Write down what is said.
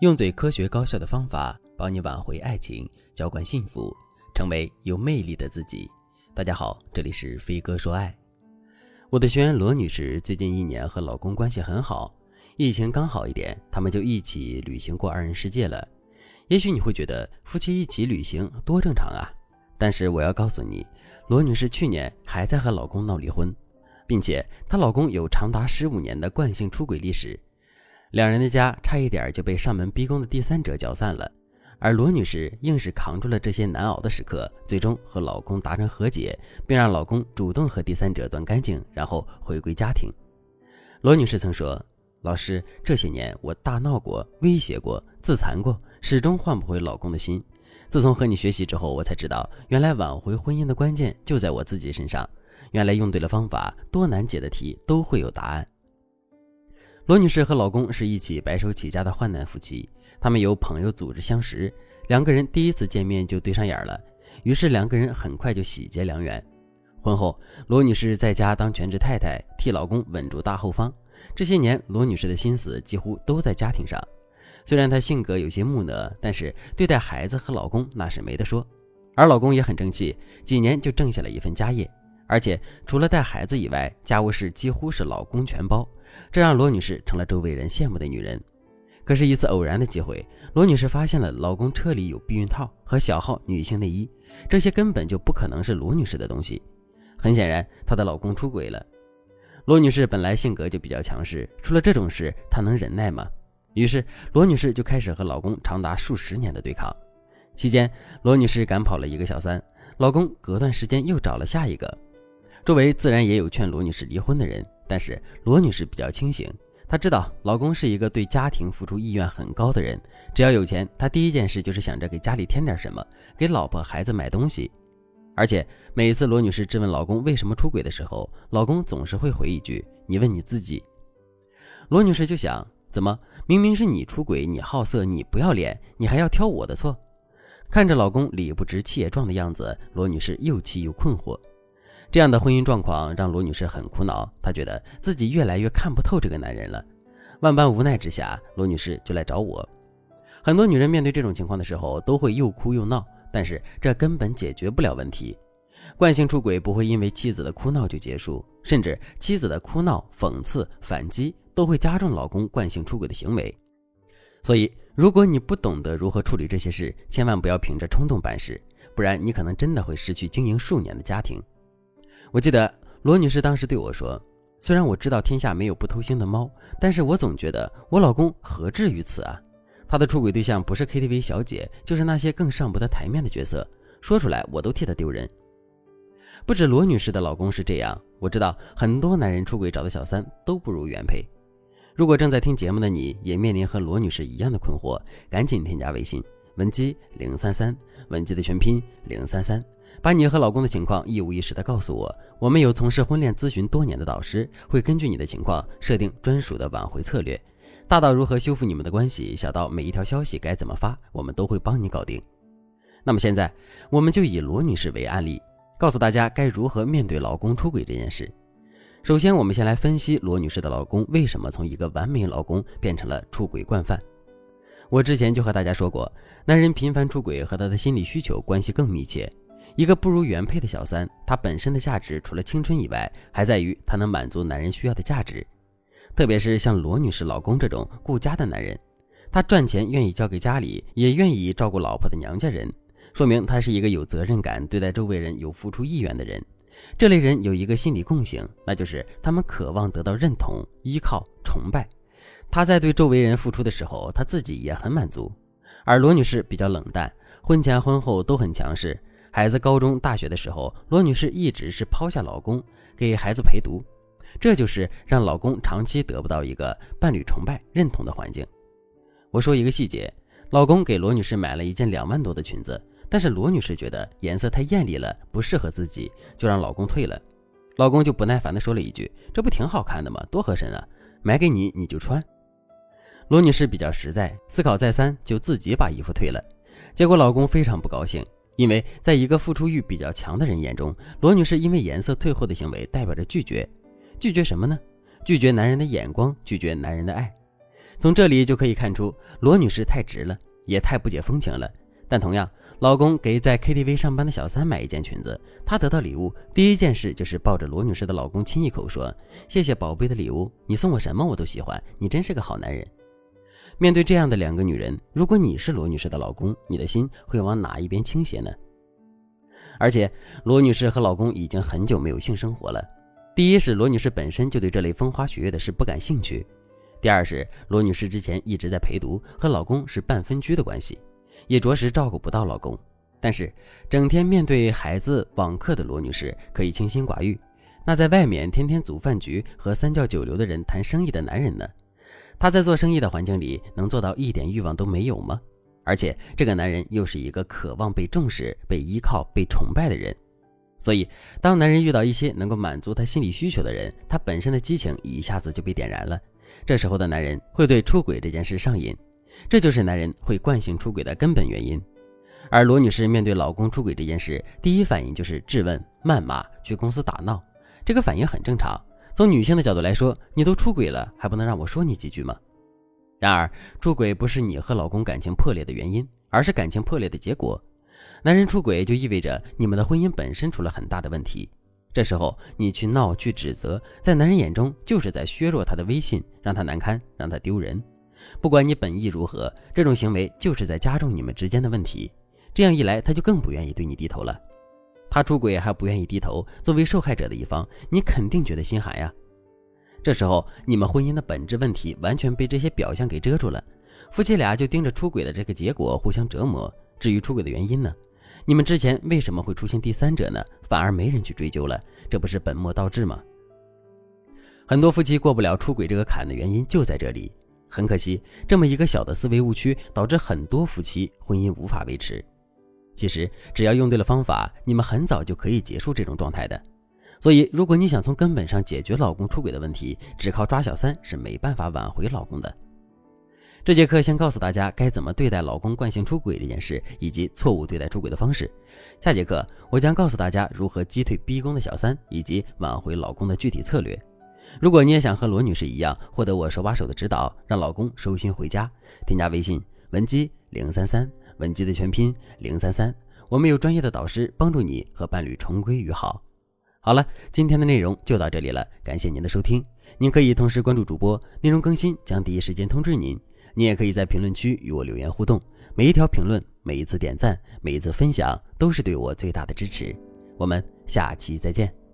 用最科学高效的方法帮你挽回爱情，浇灌幸福，成为有魅力的自己。大家好，这里是飞哥说爱。我的学员罗女士最近一年和老公关系很好，疫情刚好一点，他们就一起旅行过二人世界了。也许你会觉得夫妻一起旅行多正常啊，但是我要告诉你，罗女士去年还在和老公闹离婚，并且她老公有长达十五年的惯性出轨历史。两人的家差一点就被上门逼宫的第三者搅散了，而罗女士硬是扛住了这些难熬的时刻，最终和老公达成和解，并让老公主动和第三者断干净，然后回归家庭。罗女士曾说：“老师，这些年我大闹过、威胁过、自残过，始终换不回老公的心。自从和你学习之后，我才知道，原来挽回婚姻的关键就在我自己身上。原来用对了方法，多难解的题都会有答案。”罗女士和老公是一起白手起家的患难夫妻，他们由朋友组织相识，两个人第一次见面就对上眼了，于是两个人很快就喜结良缘。婚后，罗女士在家当全职太太，替老公稳住大后方。这些年，罗女士的心思几乎都在家庭上。虽然她性格有些木讷，但是对待孩子和老公那是没得说。而老公也很争气，几年就挣下了一份家业。而且除了带孩子以外，家务事几乎是老公全包，这让罗女士成了周围人羡慕的女人。可是，一次偶然的机会，罗女士发现了老公车里有避孕套和小号女性内衣，这些根本就不可能是罗女士的东西。很显然，她的老公出轨了。罗女士本来性格就比较强势，出了这种事，她能忍耐吗？于是，罗女士就开始和老公长达数十年的对抗。期间，罗女士赶跑了一个小三，老公隔段时间又找了下一个。周围自然也有劝罗女士离婚的人，但是罗女士比较清醒，她知道老公是一个对家庭付出意愿很高的人，只要有钱，她第一件事就是想着给家里添点什么，给老婆孩子买东西。而且每次罗女士质问老公为什么出轨的时候，老公总是会回一句：“你问你自己。”罗女士就想：怎么明明是你出轨，你好色，你不要脸，你还要挑我的错？看着老公理不直气也壮的样子，罗女士又气又困惑。这样的婚姻状况让罗女士很苦恼，她觉得自己越来越看不透这个男人了。万般无奈之下，罗女士就来找我。很多女人面对这种情况的时候，都会又哭又闹，但是这根本解决不了问题。惯性出轨不会因为妻子的哭闹就结束，甚至妻子的哭闹、讽刺、反击都会加重老公惯性出轨的行为。所以，如果你不懂得如何处理这些事，千万不要凭着冲动办事，不然你可能真的会失去经营数年的家庭。我记得罗女士当时对我说：“虽然我知道天下没有不偷腥的猫，但是我总觉得我老公何至于此啊？他的出轨对象不是 KTV 小姐，就是那些更上不得台面的角色，说出来我都替他丢人。不止罗女士的老公是这样，我知道很多男人出轨找的小三都不如原配。如果正在听节目的你也面临和罗女士一样的困惑，赶紧添加微信文姬零三三，文姬的全拼零三三。”把你和老公的情况一五一十的告诉我，我们有从事婚恋咨询多年的导师，会根据你的情况设定专属的挽回策略，大到如何修复你们的关系，小到每一条消息该怎么发，我们都会帮你搞定。那么现在，我们就以罗女士为案例，告诉大家该如何面对老公出轨这件事。首先，我们先来分析罗女士的老公为什么从一个完美老公变成了出轨惯犯。我之前就和大家说过，男人频繁出轨和他的心理需求关系更密切。一个不如原配的小三，她本身的价值除了青春以外，还在于她能满足男人需要的价值。特别是像罗女士老公这种顾家的男人，他赚钱愿意交给家里，也愿意照顾老婆的娘家人，说明他是一个有责任感、对待周围人有付出意愿的人。这类人有一个心理共性，那就是他们渴望得到认同、依靠、崇拜。他在对周围人付出的时候，他自己也很满足。而罗女士比较冷淡，婚前婚后都很强势。孩子高中、大学的时候，罗女士一直是抛下老公给孩子陪读，这就是让老公长期得不到一个伴侣崇拜、认同的环境。我说一个细节，老公给罗女士买了一件两万多的裙子，但是罗女士觉得颜色太艳丽了，不适合自己，就让老公退了。老公就不耐烦地说了一句：“这不挺好看的吗？多合身啊！买给你你就穿。”罗女士比较实在，思考再三，就自己把衣服退了。结果老公非常不高兴。因为在一个付出欲比较强的人眼中，罗女士因为颜色退货的行为代表着拒绝，拒绝什么呢？拒绝男人的眼光，拒绝男人的爱。从这里就可以看出，罗女士太直了，也太不解风情了。但同样，老公给在 KTV 上班的小三买一件裙子，她得到礼物第一件事就是抱着罗女士的老公亲一口，说：“谢谢宝贝的礼物，你送我什么我都喜欢，你真是个好男人。”面对这样的两个女人，如果你是罗女士的老公，你的心会往哪一边倾斜呢？而且，罗女士和老公已经很久没有性生活了。第一是罗女士本身就对这类风花雪月的事不感兴趣；第二是罗女士之前一直在陪读，和老公是半分居的关系，也着实照顾不到老公。但是，整天面对孩子、网课的罗女士可以清心寡欲，那在外面天天组饭局和三教九流的人谈生意的男人呢？他在做生意的环境里能做到一点欲望都没有吗？而且，这个男人又是一个渴望被重视、被依靠、被崇拜的人。所以，当男人遇到一些能够满足他心理需求的人，他本身的激情一下子就被点燃了。这时候的男人会对出轨这件事上瘾，这就是男人会惯性出轨的根本原因。而罗女士面对老公出轨这件事，第一反应就是质问、谩骂、去公司打闹。这个反应很正常。从女性的角度来说，你都出轨了，还不能让我说你几句吗？然而，出轨不是你和老公感情破裂的原因，而是感情破裂的结果。男人出轨就意味着你们的婚姻本身出了很大的问题。这时候你去闹去指责，在男人眼中就是在削弱他的威信，让他难堪，让他丢人。不管你本意如何，这种行为就是在加重你们之间的问题。这样一来，他就更不愿意对你低头了。他出轨还不愿意低头，作为受害者的一方，你肯定觉得心寒呀。这时候你们婚姻的本质问题完全被这些表象给遮住了，夫妻俩就盯着出轨的这个结果互相折磨。至于出轨的原因呢？你们之前为什么会出现第三者呢？反而没人去追究了，这不是本末倒置吗？很多夫妻过不了出轨这个坎的原因就在这里。很可惜，这么一个小的思维误区，导致很多夫妻婚姻无法维持。其实，只要用对了方法，你们很早就可以结束这种状态的。所以，如果你想从根本上解决老公出轨的问题，只靠抓小三是没办法挽回老公的。这节课先告诉大家该怎么对待老公惯性出轨这件事，以及错误对待出轨的方式。下节课我将告诉大家如何击退逼宫的小三，以及挽回老公的具体策略。如果你也想和罗女士一样获得我手把手的指导，让老公收心回家，添加微信文姬零三三，文姬的全拼零三三，我们有专业的导师帮助你和伴侣重归于好。好了，今天的内容就到这里了，感谢您的收听。您可以同时关注主播，内容更新将第一时间通知您。你也可以在评论区与我留言互动，每一条评论、每一次点赞、每一次分享，都是对我最大的支持。我们下期再见。